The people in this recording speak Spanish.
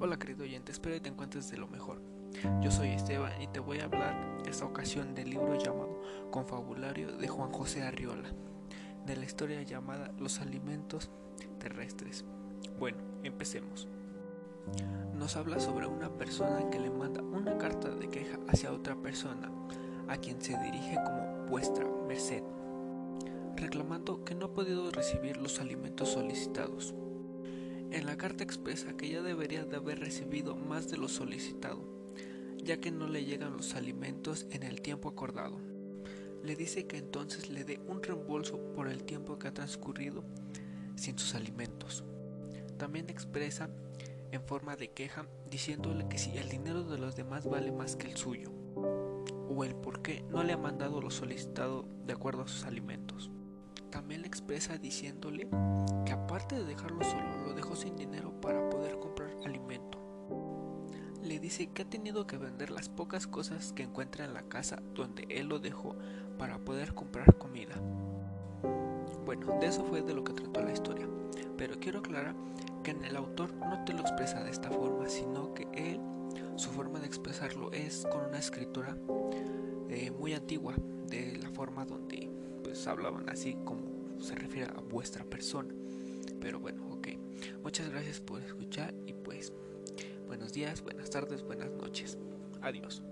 Hola querido oyente, espero que te encuentres de lo mejor. Yo soy Esteban y te voy a hablar esta ocasión del libro llamado Confabulario de Juan José Arriola, de la historia llamada Los alimentos terrestres. Bueno, empecemos. Nos habla sobre una persona que le manda una carta de queja hacia otra persona, a quien se dirige como vuestra merced, reclamando que no ha podido recibir los alimentos solicitados. En la carta expresa que ya debería de haber recibido más de lo solicitado, ya que no le llegan los alimentos en el tiempo acordado. Le dice que entonces le dé un reembolso por el tiempo que ha transcurrido sin sus alimentos. También expresa en forma de queja diciéndole que si el dinero de los demás vale más que el suyo, o el por qué no le ha mandado lo solicitado de acuerdo a sus alimentos. También le expresa diciéndole aparte de dejarlo solo, lo dejó sin dinero para poder comprar alimento. Le dice que ha tenido que vender las pocas cosas que encuentra en la casa donde él lo dejó para poder comprar comida. Bueno, de eso fue de lo que trató la historia, pero quiero aclarar que el autor no te lo expresa de esta forma, sino que él, su forma de expresarlo es con una escritura eh, muy antigua, de la forma donde pues hablaban así como se refiere a vuestra persona. Pero bueno, ok. Muchas gracias por escuchar y pues buenos días, buenas tardes, buenas noches. Adiós.